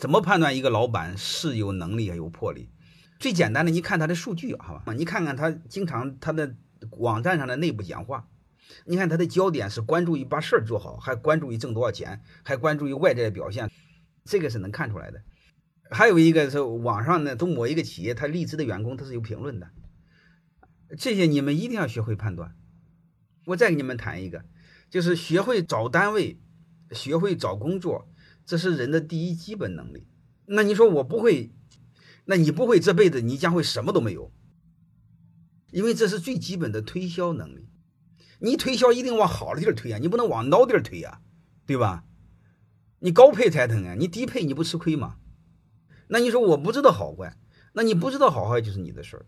怎么判断一个老板是有能力还有魄力？最简单的，你看他的数据，好吧？你看看他经常他的网站上的内部讲话，你看他的焦点是关注于把事儿做好，还关注于挣多少钱，还关注于外在的表现，这个是能看出来的。还有一个是网上呢，都某一个企业他离职的员工他是有评论的，这些你们一定要学会判断。我再给你们谈一个，就是学会找单位，学会找工作。这是人的第一基本能力。那你说我不会，那你不会，这辈子你将会什么都没有。因为这是最基本的推销能力。你推销一定往好的地儿推啊，你不能往孬地儿推啊，对吧？你高配才疼啊，你低配你不吃亏吗？那你说我不知道好坏，那你不知道好坏就是你的事儿。